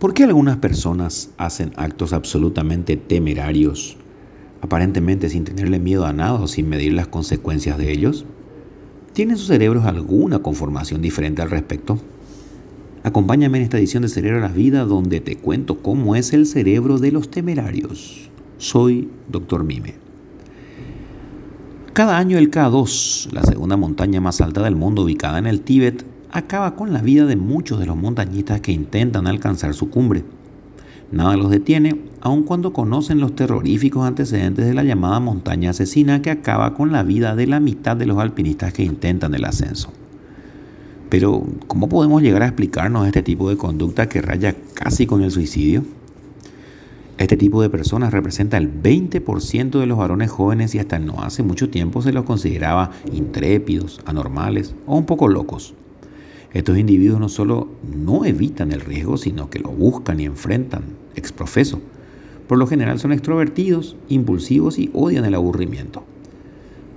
¿Por qué algunas personas hacen actos absolutamente temerarios, aparentemente sin tenerle miedo a nada o sin medir las consecuencias de ellos? ¿Tienen sus cerebros alguna conformación diferente al respecto? Acompáñame en esta edición de Cerebro a la Vida donde te cuento cómo es el cerebro de los temerarios. Soy Dr. Mime. Cada año el K2, la segunda montaña más alta del mundo ubicada en el Tíbet, acaba con la vida de muchos de los montañistas que intentan alcanzar su cumbre. Nada los detiene, aun cuando conocen los terroríficos antecedentes de la llamada montaña asesina que acaba con la vida de la mitad de los alpinistas que intentan el ascenso. Pero, ¿cómo podemos llegar a explicarnos este tipo de conducta que raya casi con el suicidio? Este tipo de personas representa el 20% de los varones jóvenes y hasta no hace mucho tiempo se los consideraba intrépidos, anormales o un poco locos. Estos individuos no solo no evitan el riesgo, sino que lo buscan y enfrentan, exprofeso. Por lo general son extrovertidos, impulsivos y odian el aburrimiento.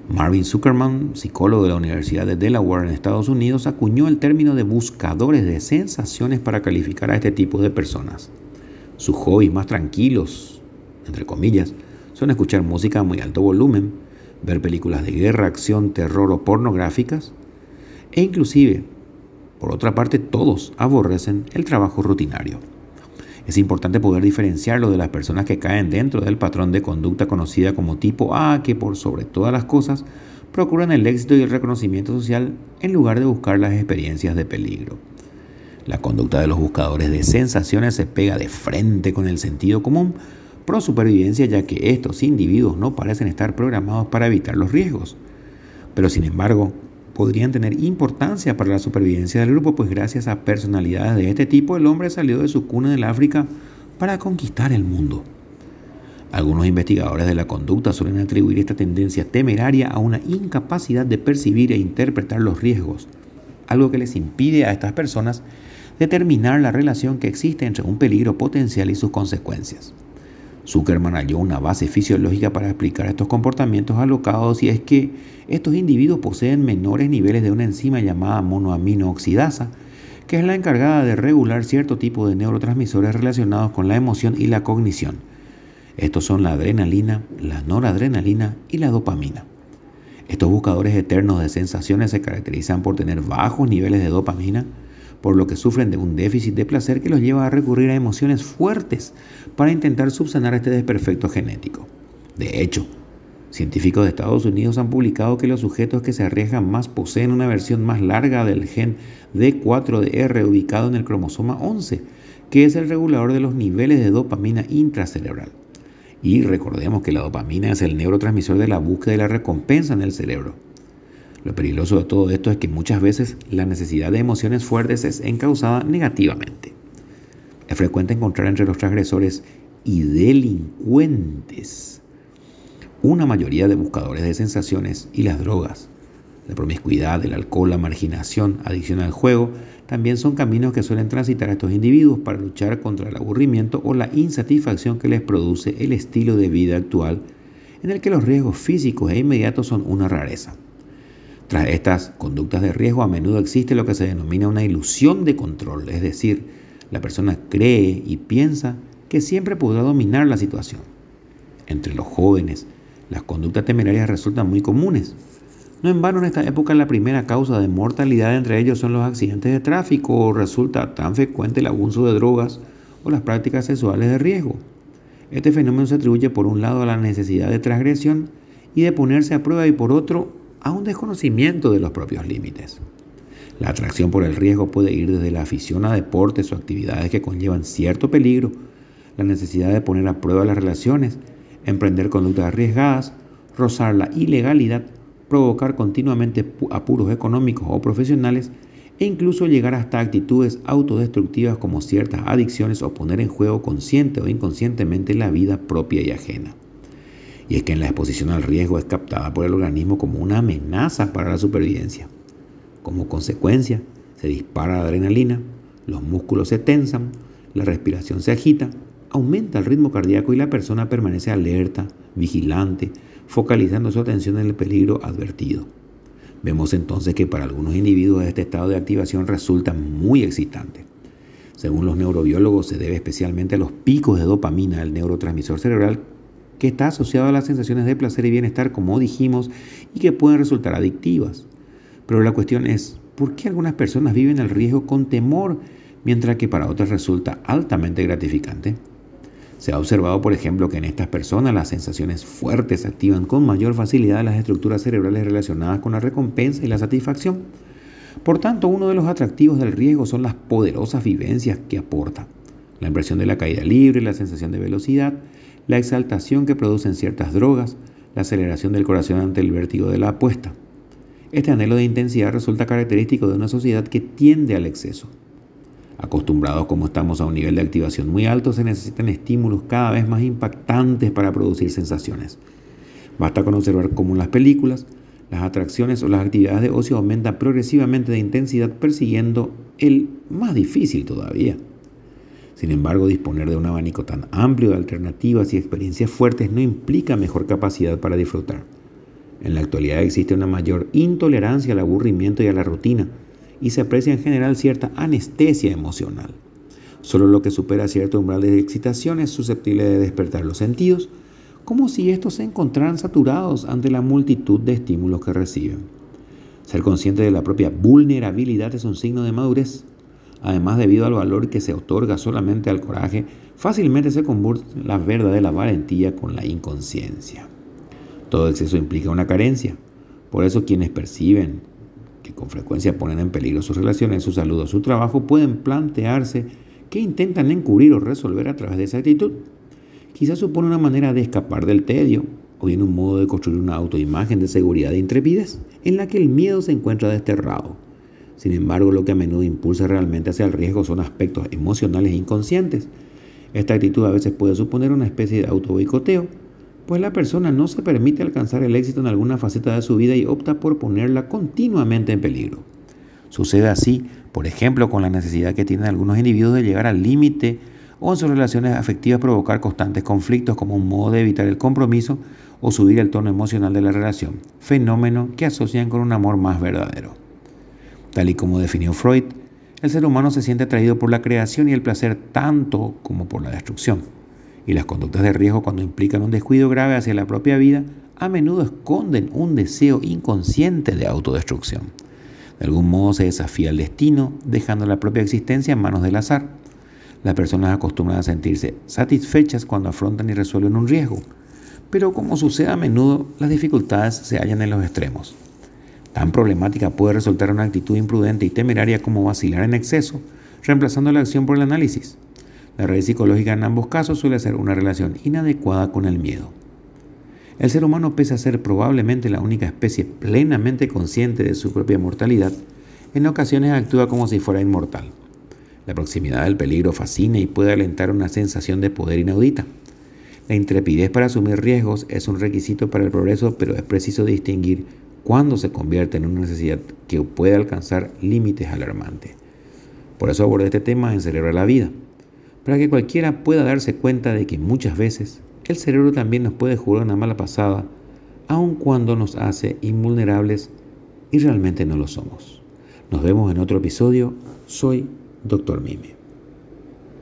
Marvin Zuckerman, psicólogo de la Universidad de Delaware en Estados Unidos, acuñó el término de buscadores de sensaciones para calificar a este tipo de personas. Sus hobbies más tranquilos, entre comillas, son escuchar música a muy alto volumen, ver películas de guerra, acción, terror o pornográficas, e inclusive por otra parte, todos aborrecen el trabajo rutinario. Es importante poder diferenciarlo de las personas que caen dentro del patrón de conducta conocida como tipo A, que por sobre todas las cosas procuran el éxito y el reconocimiento social en lugar de buscar las experiencias de peligro. La conducta de los buscadores de sensaciones se pega de frente con el sentido común pro supervivencia ya que estos individuos no parecen estar programados para evitar los riesgos. Pero sin embargo, podrían tener importancia para la supervivencia del grupo, pues gracias a personalidades de este tipo el hombre salió de su cuna en el África para conquistar el mundo. Algunos investigadores de la conducta suelen atribuir esta tendencia temeraria a una incapacidad de percibir e interpretar los riesgos, algo que les impide a estas personas determinar la relación que existe entre un peligro potencial y sus consecuencias. Zuckerman halló una base fisiológica para explicar estos comportamientos alocados y es que estos individuos poseen menores niveles de una enzima llamada monoamino oxidasa, que es la encargada de regular cierto tipo de neurotransmisores relacionados con la emoción y la cognición. Estos son la adrenalina, la noradrenalina y la dopamina. Estos buscadores eternos de sensaciones se caracterizan por tener bajos niveles de dopamina, por lo que sufren de un déficit de placer que los lleva a recurrir a emociones fuertes para intentar subsanar este desperfecto genético. De hecho, científicos de Estados Unidos han publicado que los sujetos que se arriesgan más poseen una versión más larga del gen D4DR ubicado en el cromosoma 11, que es el regulador de los niveles de dopamina intracerebral. Y recordemos que la dopamina es el neurotransmisor de la búsqueda y la recompensa en el cerebro. Lo peligroso de todo esto es que muchas veces la necesidad de emociones fuertes es encausada negativamente. Es frecuente encontrar entre los transgresores y delincuentes una mayoría de buscadores de sensaciones y las drogas. La promiscuidad, el alcohol, la marginación, adicción al juego, también son caminos que suelen transitar estos individuos para luchar contra el aburrimiento o la insatisfacción que les produce el estilo de vida actual en el que los riesgos físicos e inmediatos son una rareza. Tras estas conductas de riesgo a menudo existe lo que se denomina una ilusión de control, es decir, la persona cree y piensa que siempre podrá dominar la situación. Entre los jóvenes, las conductas temerarias resultan muy comunes. No en vano en esta época la primera causa de mortalidad entre ellos son los accidentes de tráfico o resulta tan frecuente el abuso de drogas o las prácticas sexuales de riesgo. Este fenómeno se atribuye por un lado a la necesidad de transgresión y de ponerse a prueba y por otro a un desconocimiento de los propios límites. La atracción por el riesgo puede ir desde la afición a deportes o actividades que conllevan cierto peligro, la necesidad de poner a prueba las relaciones, emprender conductas arriesgadas, rozar la ilegalidad, provocar continuamente apuros económicos o profesionales e incluso llegar hasta actitudes autodestructivas como ciertas adicciones o poner en juego consciente o inconscientemente la vida propia y ajena y es que en la exposición al riesgo es captada por el organismo como una amenaza para la supervivencia. Como consecuencia, se dispara la adrenalina, los músculos se tensan, la respiración se agita, aumenta el ritmo cardíaco y la persona permanece alerta, vigilante, focalizando su atención en el peligro advertido. Vemos entonces que para algunos individuos este estado de activación resulta muy excitante. Según los neurobiólogos, se debe especialmente a los picos de dopamina, el neurotransmisor cerebral que está asociado a las sensaciones de placer y bienestar, como dijimos, y que pueden resultar adictivas. Pero la cuestión es, ¿por qué algunas personas viven el riesgo con temor, mientras que para otras resulta altamente gratificante? Se ha observado, por ejemplo, que en estas personas las sensaciones fuertes activan con mayor facilidad las estructuras cerebrales relacionadas con la recompensa y la satisfacción. Por tanto, uno de los atractivos del riesgo son las poderosas vivencias que aporta. La impresión de la caída libre, la sensación de velocidad, la exaltación que producen ciertas drogas, la aceleración del corazón ante el vértigo de la apuesta. Este anhelo de intensidad resulta característico de una sociedad que tiende al exceso. Acostumbrados como estamos a un nivel de activación muy alto, se necesitan estímulos cada vez más impactantes para producir sensaciones. Basta con observar cómo en las películas, las atracciones o las actividades de ocio aumentan progresivamente de intensidad persiguiendo el más difícil todavía. Sin embargo, disponer de un abanico tan amplio de alternativas y experiencias fuertes no implica mejor capacidad para disfrutar. En la actualidad existe una mayor intolerancia al aburrimiento y a la rutina, y se aprecia en general cierta anestesia emocional. Solo lo que supera cierto umbral de excitación es susceptible de despertar los sentidos, como si estos se encontraran saturados ante la multitud de estímulos que reciben. Ser consciente de la propia vulnerabilidad es un signo de madurez. Además, debido al valor que se otorga solamente al coraje, fácilmente se convierte la verdadera valentía con la inconsciencia. Todo exceso implica una carencia. Por eso quienes perciben que con frecuencia ponen en peligro sus relaciones, su salud o su trabajo, pueden plantearse qué intentan encubrir o resolver a través de esa actitud. Quizás supone una manera de escapar del tedio o bien un modo de construir una autoimagen de seguridad e intrepidez en la que el miedo se encuentra desterrado. Sin embargo, lo que a menudo impulsa realmente hacia el riesgo son aspectos emocionales inconscientes. Esta actitud a veces puede suponer una especie de auto boicoteo pues la persona no se permite alcanzar el éxito en alguna faceta de su vida y opta por ponerla continuamente en peligro. Sucede así, por ejemplo, con la necesidad que tienen algunos individuos de llegar al límite o en sus relaciones afectivas provocar constantes conflictos como un modo de evitar el compromiso o subir el tono emocional de la relación, fenómeno que asocian con un amor más verdadero. Tal y como definió Freud, el ser humano se siente atraído por la creación y el placer tanto como por la destrucción y las conductas de riesgo cuando implican un descuido grave hacia la propia vida a menudo esconden un deseo inconsciente de autodestrucción. De algún modo se desafía el destino, dejando la propia existencia en manos del azar. Las personas acostumbran a sentirse satisfechas cuando afrontan y resuelven un riesgo, pero como sucede a menudo, las dificultades se hallan en los extremos. Tan problemática puede resultar una actitud imprudente y temeraria como vacilar en exceso, reemplazando la acción por el análisis. La raíz psicológica en ambos casos suele ser una relación inadecuada con el miedo. El ser humano, pese a ser probablemente la única especie plenamente consciente de su propia mortalidad, en ocasiones actúa como si fuera inmortal. La proximidad del peligro fascina y puede alentar una sensación de poder inaudita. La intrepidez para asumir riesgos es un requisito para el progreso, pero es preciso distinguir cuándo se convierte en una necesidad que puede alcanzar límites alarmantes. Por eso abordé este tema en Celebra la Vida para que cualquiera pueda darse cuenta de que muchas veces el cerebro también nos puede jugar una mala pasada, aun cuando nos hace invulnerables y realmente no lo somos. Nos vemos en otro episodio. Soy Dr. Mime.